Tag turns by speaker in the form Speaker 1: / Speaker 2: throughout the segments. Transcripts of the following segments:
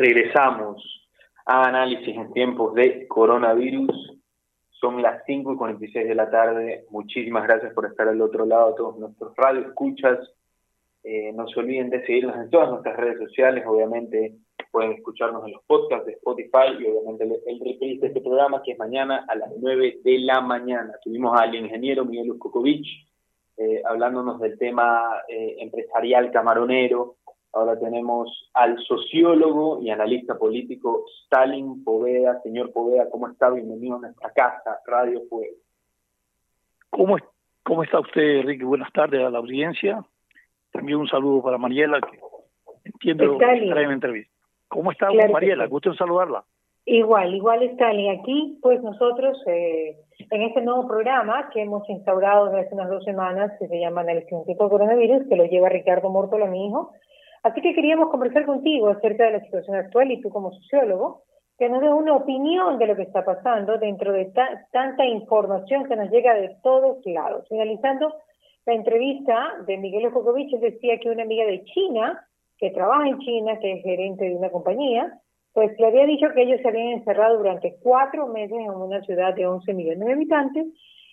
Speaker 1: Regresamos a análisis en tiempos de coronavirus. Son las 5 y 46 de la tarde. Muchísimas gracias por estar al otro lado, a todos nuestros radioescuchas. Eh, no se olviden de seguirnos en todas nuestras redes sociales. Obviamente pueden escucharnos en los podcasts de Spotify y obviamente el, reprise de este programa que es mañana a las 9 de la mañana. Tuvimos al ingeniero Miguel Uskokovic eh, hablándonos del tema eh, empresarial camaronero, Ahora tenemos al sociólogo y analista político Stalin Poveda. Señor Poveda, ¿cómo está? Bienvenido a nuestra casa, Radio Fuego.
Speaker 2: ¿Cómo, ¿Cómo está usted, Enrique? Buenas tardes a la audiencia. También un saludo para Mariela, que entiendo que trae en entrevista. ¿Cómo está Mariela? Gusto en saludarla.
Speaker 3: Igual, igual Stalin. Aquí, pues nosotros, eh, en este nuevo programa que hemos instaurado desde hace unas dos semanas, que se llama Análisis de Coronavirus, que lo lleva Ricardo Mortola, mi hijo, Así que queríamos conversar contigo acerca de la situación actual y tú como sociólogo, que nos dé una opinión de lo que está pasando dentro de tanta información que nos llega de todos lados. Finalizando la entrevista de Miguel Jokovic, decía que una amiga de China, que trabaja en China, que es gerente de una compañía, pues le había dicho que ellos se habían encerrado durante cuatro meses en una ciudad de 11 millones de habitantes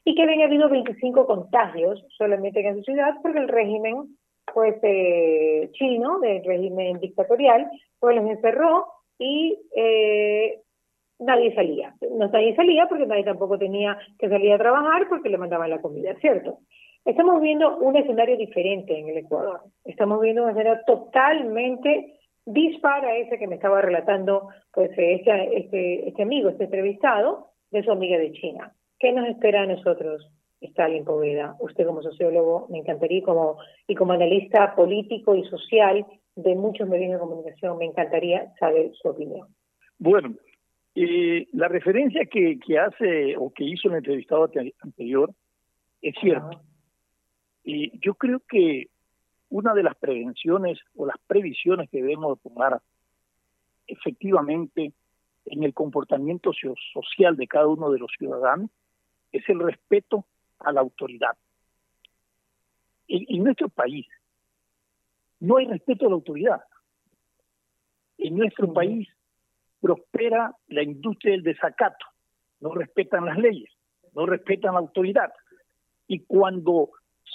Speaker 3: y que habían habido 25 contagios solamente en esa ciudad porque el régimen pues eh, chino del régimen dictatorial, pues los encerró y eh, nadie salía. No nadie salía porque nadie tampoco tenía que salir a trabajar porque le mandaban la comida, ¿cierto? Estamos viendo un escenario diferente en el Ecuador. Estamos viendo un escenario totalmente dispara ese que me estaba relatando pues este, este, este amigo, este entrevistado, de su amiga de China. ¿Qué nos espera a nosotros? Stalin Poveda. Usted como sociólogo, me encantaría, como, y como analista político y social de muchos medios de comunicación, me encantaría saber su opinión.
Speaker 2: Bueno, eh, la referencia que, que hace o que hizo el entrevistado anterior es cierta. Y yo creo que una de las prevenciones o las previsiones que debemos tomar efectivamente en el comportamiento social de cada uno de los ciudadanos es el respeto a la autoridad. En, nuestro país no hay respeto a la autoridad. En nuestro país prospera la industria del desacato. No respetan las leyes, no respetan la autoridad. Y cuando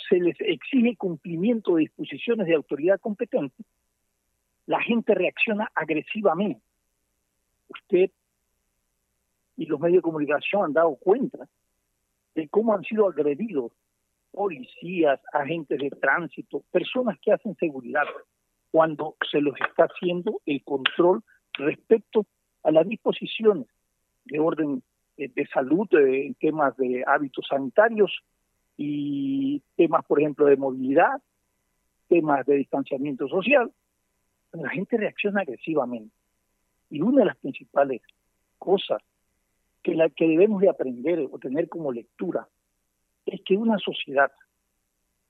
Speaker 2: se les exige cumplimiento de disposiciones de autoridad competente, la gente reacciona agresivamente. Usted y los medios de comunicación han dado cuenta de cómo han sido agredidos policías, agentes de tránsito, personas que hacen seguridad, cuando se los está haciendo el control respecto a las disposiciones de orden eh, de salud, en temas de hábitos sanitarios y temas, por ejemplo, de movilidad, temas de distanciamiento social. La gente reacciona agresivamente. Y una de las principales cosas que la que debemos de aprender o tener como lectura es que una sociedad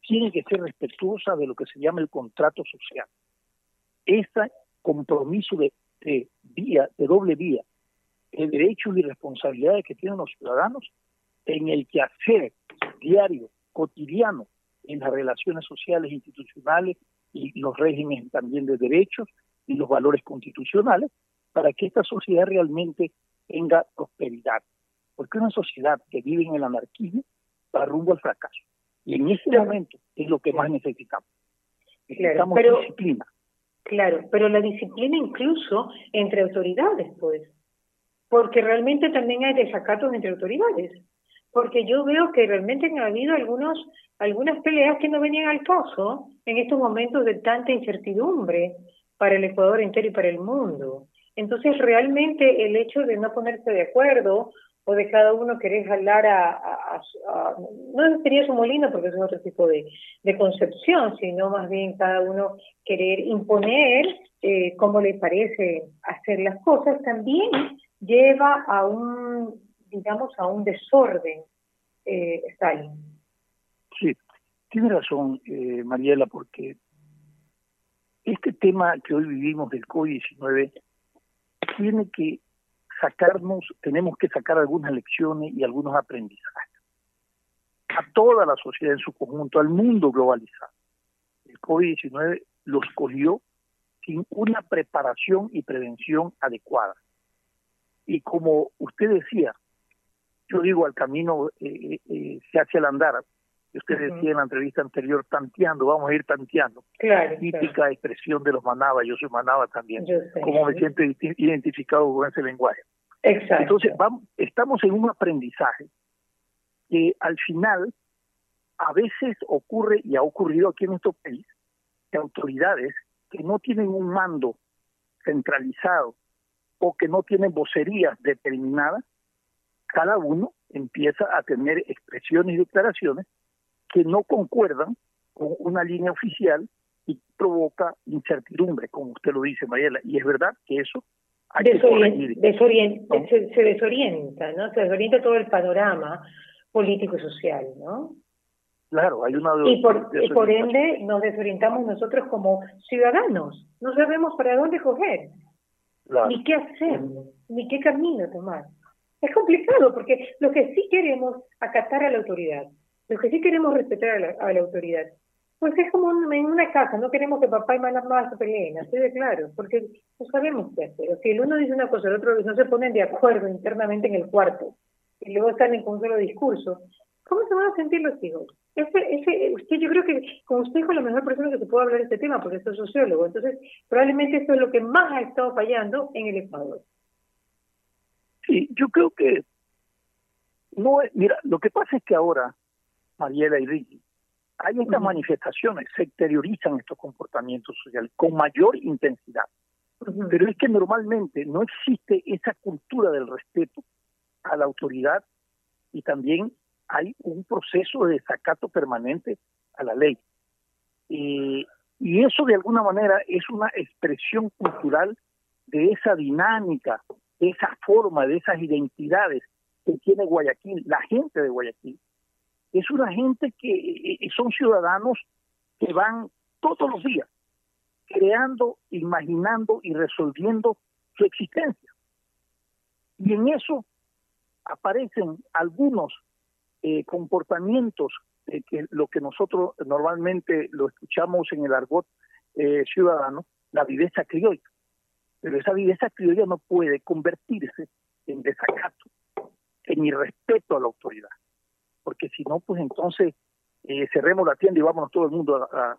Speaker 2: tiene que ser respetuosa de lo que se llama el contrato social. Este compromiso de, vía, de doble vía, de derechos y responsabilidades que tienen los ciudadanos en el quehacer diario, cotidiano, en las relaciones sociales institucionales y los regímenes también de derechos y los valores constitucionales, para que esta sociedad realmente tenga prosperidad. Porque una sociedad que vive en el anarquismo va rumbo al fracaso. Y en este momento es lo que más necesitamos. Necesitamos disciplina.
Speaker 3: Claro, pero la disciplina incluso entre autoridades, pues. Porque realmente también hay desacatos entre autoridades. Porque yo veo que realmente han habido algunos, algunas peleas que no venían al caso en estos momentos de tanta incertidumbre para el Ecuador entero y para el mundo. Entonces, realmente el hecho de no ponerse de acuerdo o de cada uno querer jalar a, no sería su molino porque es otro tipo de, concepción, sino más bien cada uno querer imponer eh, cómo le parece hacer las cosas, también lleva a un, digamos, a un desorden, eh, Stalin.
Speaker 2: Sí, tiene razón, eh, Mariela, porque este tema que hoy vivimos del COVID-19 tiene que sacarnos, tenemos que sacar algunas lecciones y algunos aprendizajes. A toda la sociedad en su conjunto, al mundo globalizado. El COVID-19 los cogió sin una preparación y prevención adecuada. Y como usted decía, yo digo, al camino eh, eh, se hace al andar. Usted decía en la entrevista anterior, tanteando, vamos a ir tanteando.
Speaker 3: Claro,
Speaker 2: Típica expresión de los manaba, yo soy manaba también. Como me siento identificado con ese lenguaje.
Speaker 3: Exacto.
Speaker 2: Entonces, vamos, estamos en un aprendizaje que al final a veces ocurre, y ha ocurrido aquí en nuestro país, que autoridades que no tienen un mando centralizado o que no tienen vocerías determinadas, cada uno empieza a tener expresiones y declaraciones que no concuerdan con una línea oficial y provoca incertidumbre, como usted lo dice, Mariela. Y es verdad que eso hay que
Speaker 3: se, desorienta, ¿no? Se desorienta todo el panorama político y social, ¿no?
Speaker 2: Claro, hay una...
Speaker 3: Y por, y por ende nos desorientamos nosotros como ciudadanos, no sabemos para dónde coger, ni qué hacer, ni qué camino tomar. Es complicado porque lo que sí queremos acatar a la autoridad, lo que sí queremos respetar a la, autoridad, pues es como en una casa, no queremos que papá y mamá se peleen, así de claro, porque no sabemos qué hacer. Si el uno dice una cosa, el otro no se ponen de acuerdo internamente en el cuarto y luego salen con un solo discurso, ¿cómo se van a sentir los hijos? Ese, ese, usted, yo creo que con usted es la mejor persona que se puede hablar de este tema, porque es sociólogo. Entonces, probablemente esto es lo que más ha estado fallando en el Ecuador.
Speaker 2: Sí, yo creo que no mira, lo que pasa es que ahora, Mariela y Ricky, hay estas manifestaciones, se exteriorizan estos comportamientos sociales con mayor intensidad. Pero es que normalmente no existe esa cultura del respeto a la autoridad y también hay un proceso de desacato permanente a la ley. y eso de alguna manera es una expresión cultural de esa dinámica, de esa forma, de esas identidades que tiene Guayaquil, la gente de Guayaquil. Es una gente que eh, eh, son ciudadanos que van todos los días creando, imaginando y resolviendo su existencia. Y en eso aparecen algunos eh, comportamientos que lo que nosotros normalmente lo escuchamos en el argot eh, ciudadano, la viveza criolla. Pero esa viveza criolla no puede convertirse en desacato, en irrespeto a la autoridad. Porque si no, pues entonces eh, cerremos la tienda y vámonos todo el mundo a,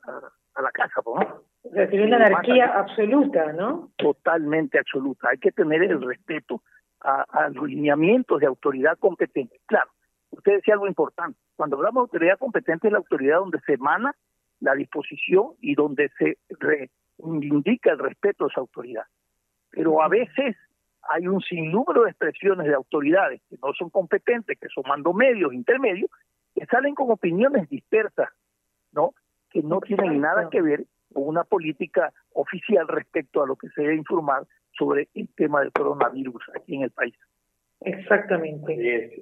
Speaker 2: la casa, ¿no?
Speaker 3: Recibir una anarquía absoluta, ¿no?
Speaker 2: Totalmente absoluta. Hay que tener el respeto a, los lineamientos de autoridad competente. Claro, usted decía algo importante. Cuando hablamos de autoridad competente es la autoridad donde se emana la disposición y donde se indica el respeto a esa autoridad. Pero a veces hay un sinnúmero de expresiones de autoridades que no son competentes, que son mando medios, intermedios, que salen con opiniones dispersas, ¿no? Que no tienen nada que ver con una política oficial respecto a lo que se debe informar sobre el tema del coronavirus aquí en el país.
Speaker 3: Exactamente.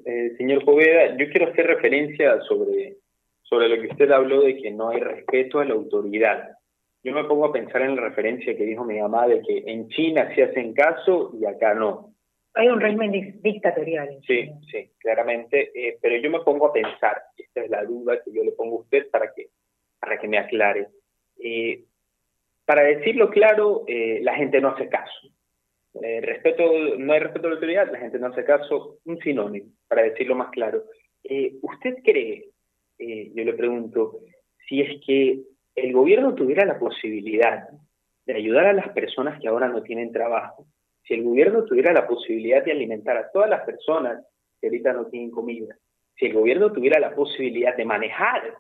Speaker 1: Eh, señor Poveda, yo quiero hacer referencia sobre, sobre lo que usted habló de que no hay respeto a la autoridad. Yo me pongo a pensar en la referencia que dijo mi mamá de que en China se hacen caso y acá no.
Speaker 3: Hay un régimen dictatorial.
Speaker 1: Sí, sí, claramente. Eh, pero yo me pongo a pensar, esta es la duda que yo le pongo a usted para que, para que me aclare. Eh, para decirlo claro, la gente no hace caso. Eh, respeto, no hay respeto a la autoridad, la gente no hace caso, un sinónimo, para decirlo más claro. Eh, ¿Usted cree, eh, yo le pregunto, si es que el gobierno tuviera la posibilidad de ayudar a las personas que ahora no tienen trabajo, si el gobierno tuviera la posibilidad de alimentar a todas las personas que ahorita no tienen comida, si el gobierno tuviera la posibilidad de manejar,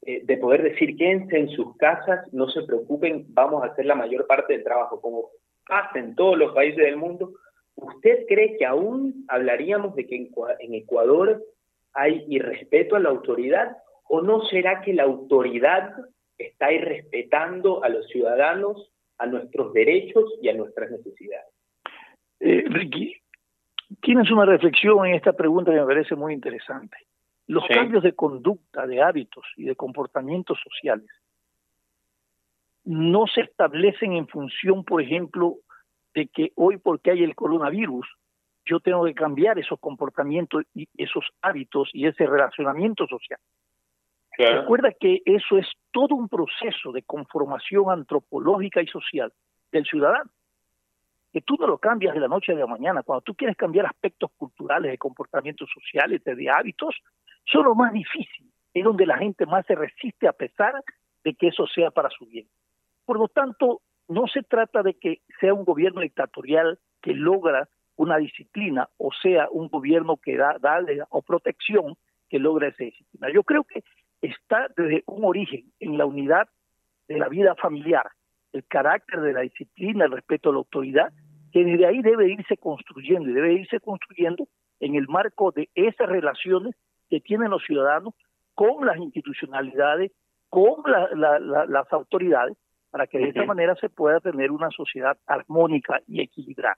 Speaker 1: de poder decir quédense en sus casas, no se preocupen, vamos a hacer la mayor parte del trabajo, como pasa en todos los países del mundo, ¿usted cree que aún hablaríamos de que en Ecuador hay irrespeto a la autoridad o no será que la autoridad está irrespetando a los ciudadanos, a nuestros derechos y a nuestras necesidades?
Speaker 2: Eh, Ricky, tienes una reflexión en esta pregunta que me parece muy interesante. Los cambios de conducta, de hábitos y de comportamientos sociales no se establecen en función, por ejemplo, de que hoy porque hay el coronavirus, yo tengo que cambiar esos comportamientos y esos hábitos y ese relacionamiento social. Recuerda que eso es todo un proceso de conformación antropológica y social del ciudadano. Que tú no lo cambias de la noche a la mañana. Cuando tú quieres cambiar aspectos culturales, de comportamientos sociales, de hábitos, son lo más difícil. Es donde la gente más se resiste a pesar de que eso sea para su bien. Por lo tanto, no se trata de que sea un gobierno dictatorial que logra una disciplina o sea un gobierno que da, da o protección que logra esa disciplina. Yo creo que está desde un origen en la unidad de la vida familiar, el carácter de la disciplina, el respeto a la autoridad, que desde ahí debe irse construyendo y debe irse construyendo en el marco de esas relaciones que tienen los ciudadanos con las institucionalidades, con las autoridades, para que de esta manera se pueda tener una sociedad armónica y equilibrada.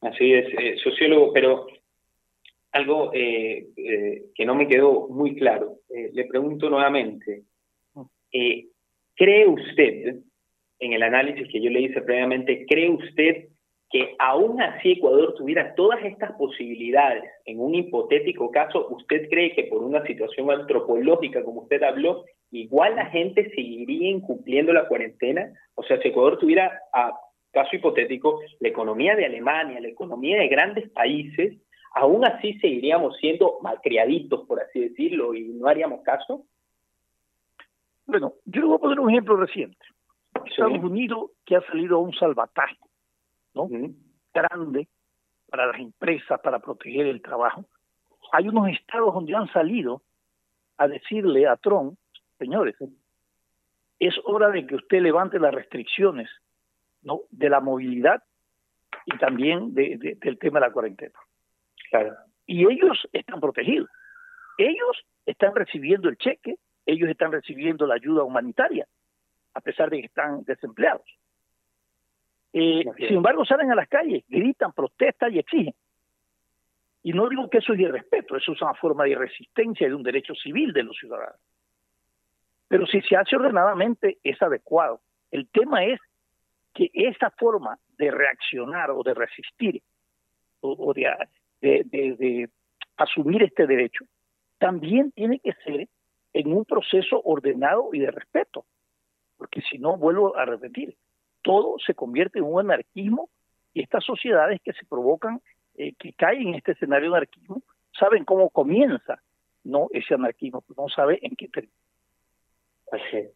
Speaker 1: Así es, eh, sociólogo, pero algo eh, eh, que no me quedó muy claro. le pregunto nuevamente, ¿cree usted, en el análisis que yo le hice previamente, cree usted que aún así Ecuador tuviera todas estas posibilidades en un hipotético caso, ¿usted cree que por una situación antropológica, como usted habló, igual la gente seguiría incumpliendo la cuarentena? O sea, si Ecuador tuviera, a caso hipotético, la economía de Alemania, la economía de grandes países, aún así seguiríamos siendo malcriaditos, por así decirlo, y no haríamos caso?
Speaker 2: Bueno, yo le voy a poner un ejemplo reciente. Estados Unidos que ha salido a un salvataje ¿no? grande para las empresas, para proteger el trabajo. Hay unos estados donde han salido a decirle a Trump, señores, es hora de que usted levante las restricciones ¿no? de la movilidad y también de, del tema de la cuarentena. Claro. Y ellos están protegidos. Ellos están recibiendo el cheque, ellos están recibiendo la ayuda humanitaria, a pesar de que están desempleados. Eh, sin embargo, salen a las calles, gritan, protestan y exigen. Y no digo que eso es irrespeto, eso es una forma de resistencia de un derecho civil de los ciudadanos. Pero si se hace ordenadamente es adecuado. El tema es que esa forma de reaccionar o de resistir o, de, de asumir este derecho también tiene que ser en un proceso ordenado y de respeto. Porque si no, vuelvo a repetir, todo se convierte en un anarquismo y estas sociedades que se provocan, eh, que caen en este escenario de anarquismo, saben cómo comienza no ese anarquismo, no sabe en qué termina.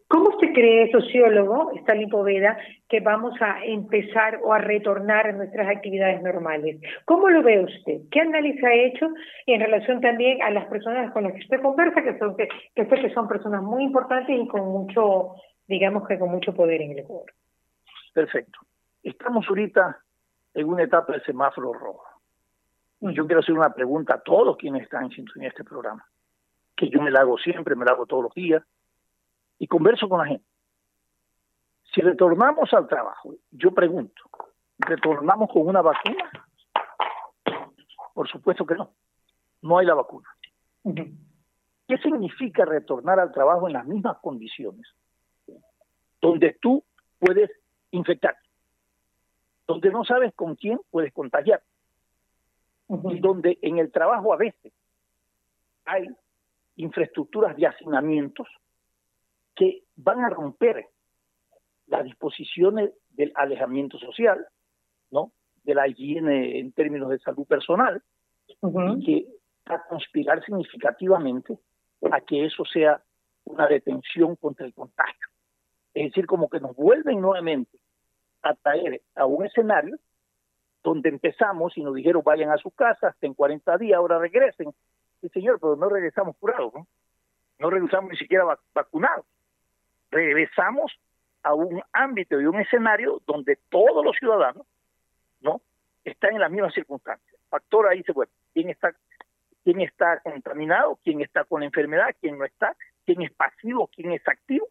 Speaker 3: ¿Cómo usted cree, sociólogo, Stalin Poveda, que vamos a empezar o a retornar a nuestras actividades normales? ¿Cómo lo ve usted? ¿Qué análisis ha hecho en relación también a las personas con las que usted conversa, que son que, que, que son personas muy importantes y con mucho, digamos que con mucho poder en el Ecuador?
Speaker 2: Perfecto. Estamos ahorita en una etapa de semáforo rojo. Yo quiero hacer una pregunta a todos quienes están en este programa, que yo me la hago siempre, me la hago todos los días, y converso con la gente. Si retornamos al trabajo, yo pregunto, ¿retornamos con una vacuna? Por supuesto que no. No hay la vacuna. ¿Qué significa retornar al trabajo en las mismas condiciones? Donde tú puedes infectar, donde no sabes con quién puedes contagiar, y donde en el trabajo a veces hay infraestructuras de hacinamientos que van a romper las disposiciones del alejamiento social, ¿no? de la higiene en términos de salud personal, y que va a conspirar significativamente a que eso sea una detención contra el contagio. Es decir, como que nos vuelven nuevamente a traer a un escenario donde empezamos y nos dijeron vayan a su casa hasta en 40 días, ahora regresen. Sí, señor, pero no regresamos curados, ¿no? No regresamos ni siquiera vacunados. Regresamos a un ámbito y un escenario donde todos los ciudadanos, ¿no? Están en las mismas circunstancias. Factor ahí se vuelve. ¿Quién está, quién está contaminado? ¿Quién está con la enfermedad? ¿Quién no está? ¿Quién es pasivo? ¿Quién es activo?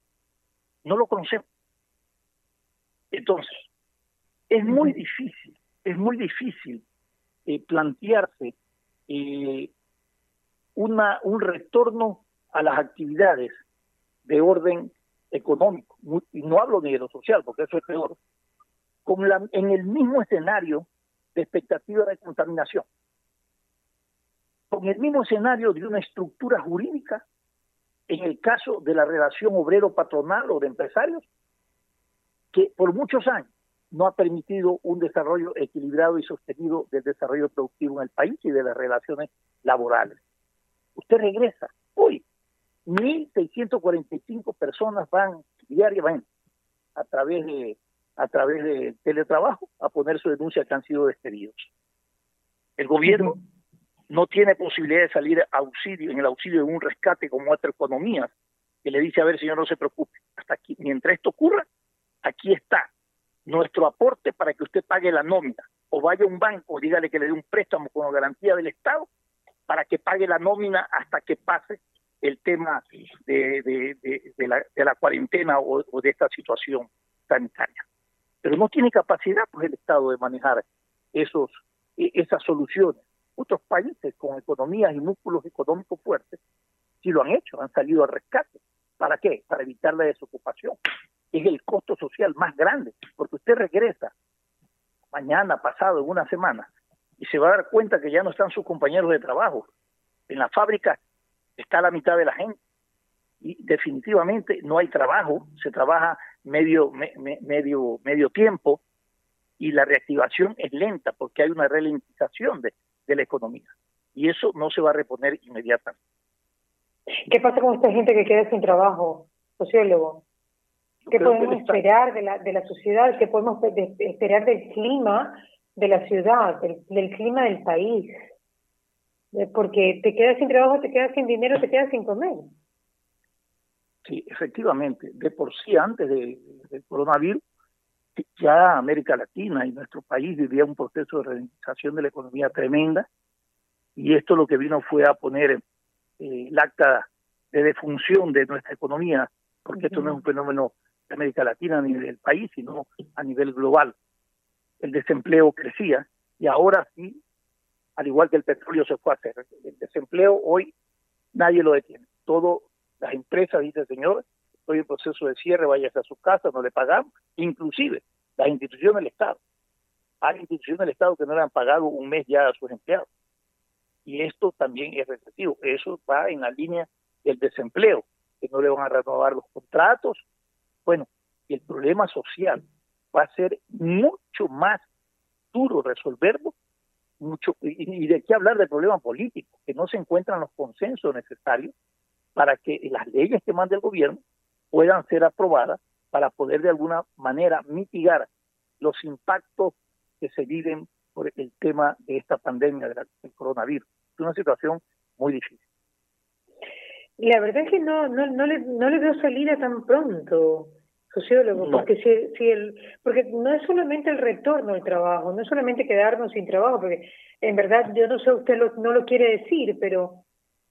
Speaker 2: No lo conocemos. Entonces, es muy difícil, es muy difícil eh, plantearse eh, una, un retorno a las actividades de orden económico, y no hablo ni de lo social, porque eso es peor, con la, en el mismo escenario de expectativa de contaminación, con el mismo escenario de una estructura jurídica, en el caso de la relación obrero-patronal o de empresarios, que por muchos años no ha permitido un desarrollo equilibrado y sostenido del desarrollo productivo en el país y de las relaciones laborales. Usted regresa hoy, 1.645 personas van diariamente a través de a través de teletrabajo a poner su denuncia que han sido despedidos. El gobierno no tiene posibilidad de salir auxilio en el auxilio de un rescate como otra economía que le dice a ver señor no se preocupe hasta aquí mientras esto ocurra aquí está nuestro aporte para que usted pague la nómina o vaya a un banco dígale que le dé un préstamo con garantía del Estado para que pague la nómina hasta que pase el tema de, de, la, de la, cuarentena o, de esta situación sanitaria. Pero no tiene capacidad pues el Estado de manejar esos e, esas soluciones. Otros países con economías y músculos económicos fuertes sí lo han hecho, han salido al rescate. ¿Para qué? Para evitar la desocupación. Es el costo social más grande, porque usted regresa mañana, pasado, en una semana, y se va a dar cuenta que ya no están sus compañeros de trabajo. En la fábrica está la mitad de la gente y definitivamente no hay trabajo, se trabaja medio medio medio tiempo y la reactivación es lenta porque hay una ralentización de, de la economía y eso no se va a reponer inmediatamente.
Speaker 3: ¿Qué pasa con esta gente que queda sin trabajo, sociólogo? ¿Qué podemos esperar de la, de la sociedad? ¿Qué podemos esperar del clima de la ciudad, del, clima del país? Porque te quedas sin trabajo, te quedas sin dinero, te quedas sin comer.
Speaker 2: Sí, efectivamente. De por sí, antes del coronavirus, ya América Latina y nuestro país vivía un proceso de reorganización de la economía tremenda y esto lo que vino fue a poner eh, el acta de defunción de nuestra economía, porque esto no es un fenómeno de América Latina ni del país, sino a nivel global. El desempleo crecía y ahora sí, al igual que el petróleo se fue a hacer, el desempleo hoy nadie lo detiene. Todo las empresas dicen, señor, estoy en proceso de cierre, váyase a su casa, no le pagamos, inclusive las instituciones del Estado. Hay instituciones del Estado que no le han pagado un mes ya a sus empleados. Y esto también es recesivo. Eso va en la línea del desempleo, que no le van a renovar los contratos. Bueno, el problema social va a ser mucho más duro resolverlo mucho y, de qué hablar del problema político, que no se encuentran los consensos necesarios para que las leyes que manda el gobierno puedan ser aprobadas para poder de alguna manera mitigar los impactos que se viven por el tema de esta pandemia del coronavirus. Es una situación muy difícil.
Speaker 3: La verdad es que no no no le, no le veo salida tan pronto, sociólogo, porque si, si el porque no es solamente el retorno al trabajo, no es solamente quedarnos sin trabajo, porque en verdad yo no sé usted lo, no lo quiere decir, pero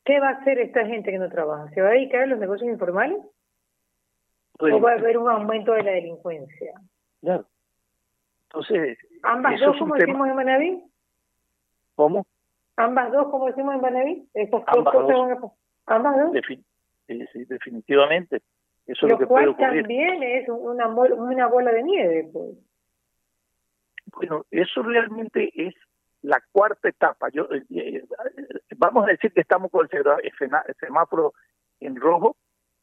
Speaker 3: ¿qué va a hacer esta gente que no trabaja? ¿Se va a dedicar a los negocios informales? ¿O va a haber un aumento de la delincuencia?
Speaker 2: Claro. Entonces.
Speaker 3: ¿Ambas dos, como decimos en Manaví?
Speaker 2: ¿Cómo?
Speaker 3: ¿Ambas dos, como decimos en Manaví?
Speaker 2: ambas
Speaker 3: dos. ¿Ambas dos?
Speaker 2: sí, definitivamente. Eso
Speaker 3: lo
Speaker 2: es lo que
Speaker 3: cual
Speaker 2: puede
Speaker 3: también es una, una bola de nieve, pues.
Speaker 2: Bueno, eso realmente es la cuarta etapa. Yo eh, eh, vamos a decir que estamos con el semáforo en rojo,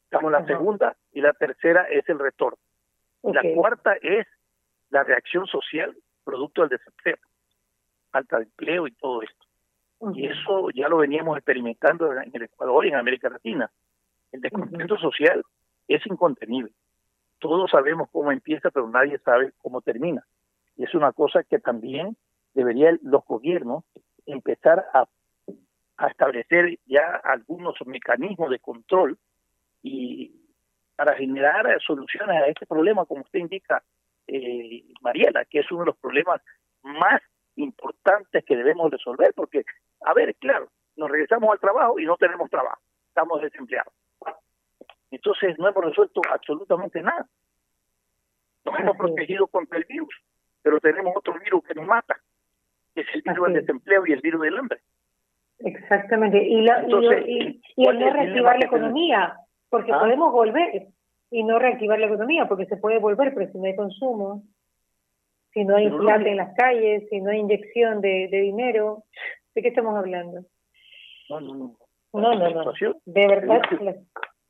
Speaker 2: estamos en la segunda y la tercera es el retorno. La cuarta es la reacción social producto del desempleo, falta de empleo y todo esto. Y eso ya lo veníamos experimentando en el Ecuador y en América Latina. El descontento social es incontenible. Todos sabemos cómo empieza, pero nadie sabe cómo termina. Y es una cosa que también deberían los gobiernos empezar a, establecer ya algunos mecanismos de control y para generar soluciones a este problema, como usted indica, eh, Mariela, que es uno de los problemas más importantes que debemos resolver, porque, a ver, claro, nos regresamos al trabajo y no tenemos trabajo, estamos desempleados. Entonces no hemos resuelto absolutamente nada. Nos hemos protegido contra el virus, pero tenemos otro virus que nos mata, que es el virus del desempleo y el virus del hambre.
Speaker 3: Exactamente. Y, la, y, el no reactivar la economía, porque ¿Ah? podemos volver y no reactivar la economía, porque se puede volver, pero si no hay consumo, si no hay plata en las calles, si no hay inyección de, de dinero, ¿de qué estamos hablando?
Speaker 2: No, no, no.
Speaker 3: No, no, De verdad,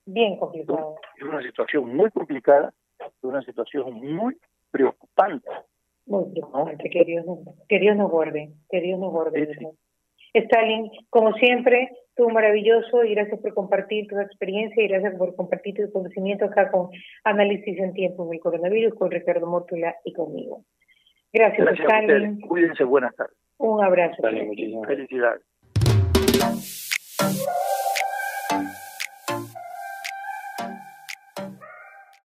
Speaker 3: bien complicado.
Speaker 2: Es una situación muy complicada de una situación muy preocupante.
Speaker 3: Muy preocupante, que, Dios, que Dios nos guarde, que Dios nos guarde. Stalin, como siempre, tú maravilloso y gracias por compartir tu experiencia y gracias por compartir tu conocimiento acá con Análisis en Tiempos del Coronavirus con Ricardo Mórtula y conmigo. Gracias, Stalin.
Speaker 2: Cuídense, buenas tardes.
Speaker 3: Un abrazo.
Speaker 2: Felicidades.